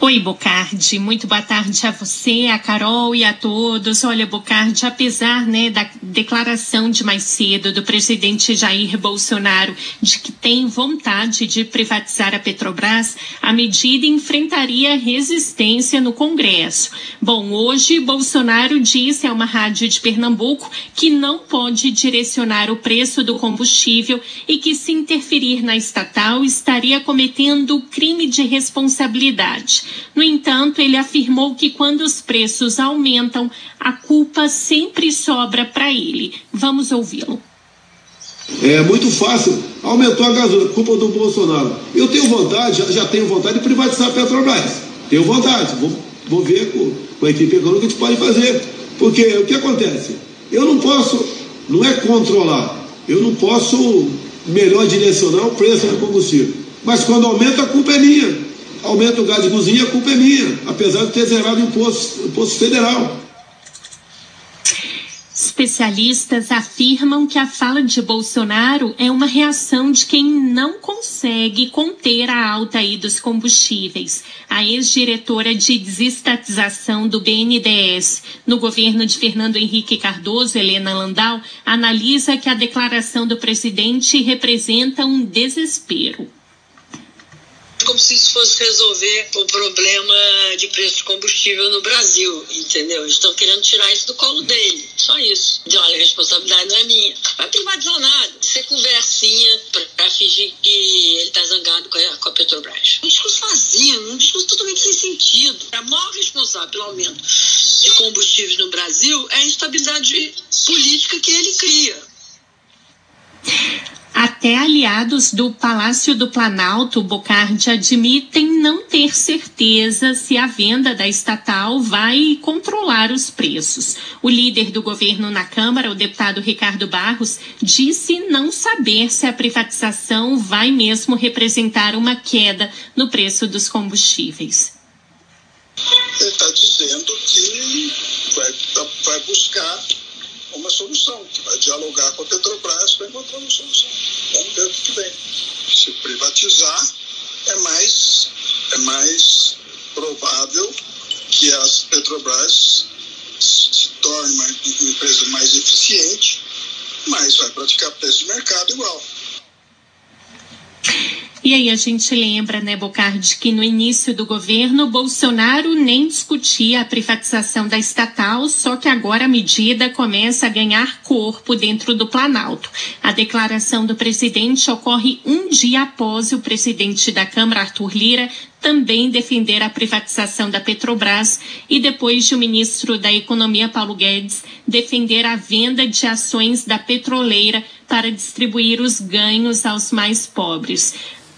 Oi, Bocardi. Muito boa tarde a você, a Carol e a todos. Olha, Bocardi, apesar né, da declaração de mais cedo do presidente Jair Bolsonaro de que tem vontade de privatizar a Petrobras, a medida enfrentaria resistência no Congresso. Bom, hoje Bolsonaro disse a uma rádio de Pernambuco que não pode direcionar o preço do combustível e que se interferir na estatal estaria cometendo crime de responsabilidade. No entanto, ele afirmou que quando os preços aumentam, a culpa sempre sobra para ele. Vamos ouvi-lo. É muito fácil. Aumentou a gasolina, culpa do Bolsonaro. Eu tenho vontade, já, tenho vontade de privatizar a Petrobras. Tenho vontade. Vou, vou ver com, com a equipe econômica que a gente pode fazer. Porque o que acontece? Eu não posso, não é controlar, eu não posso melhor direcionar o preço do combustível. Mas quando aumenta, a culpa é minha aumenta o gás de cozinha, a culpa é minha, apesar de ter zerado o imposto, imposto federal. Especialistas afirmam que a fala de Bolsonaro é uma reação de quem não consegue conter a alta aí dos combustíveis. A ex-diretora de desestatização do BNDES no governo de Fernando Henrique Cardoso, Helena Landau, analisa que a declaração do presidente representa um desespero como se isso fosse resolver o problema de preço de combustível no Brasil, entendeu? Eles estão querendo tirar isso do colo dele, só isso. De olha, a responsabilidade não é minha. Vai privatizar nada. Isso é conversinha para fingir que ele está zangado com a, com a Petrobras. Um discurso vazio, um discurso totalmente sem sentido. A maior responsável pelo aumento de combustíveis no Brasil é a instabilidade política que ele cria. Até aliados do Palácio do Planalto, Bocardi, admitem não ter certeza se a venda da estatal vai controlar os preços. O líder do governo na Câmara, o deputado Ricardo Barros, disse não saber se a privatização vai mesmo representar uma queda no preço dos combustíveis. Ele está dizendo que vai, vai buscar uma solução, que vai dialogar com a Petrobras para encontrar uma solução. Vamos ver o que vem. Se privatizar, é mais, é mais provável que as Petrobras se torne uma empresa mais eficiente, mas vai praticar preço de mercado igual. E aí a gente lembra, né, Bocardi, que no início do governo, Bolsonaro nem discutia a privatização da estatal, só que agora a medida começa a ganhar corpo dentro do Planalto. A declaração do presidente ocorre um dia após o presidente da Câmara, Arthur Lira, também defender a privatização da Petrobras e depois de o ministro da Economia, Paulo Guedes, defender a venda de ações da petroleira para distribuir os ganhos aos mais pobres.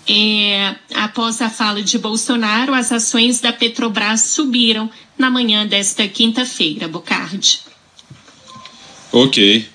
É, após a fala de Bolsonaro, as ações da Petrobras subiram na manhã desta quinta-feira, Bocardi. Ok.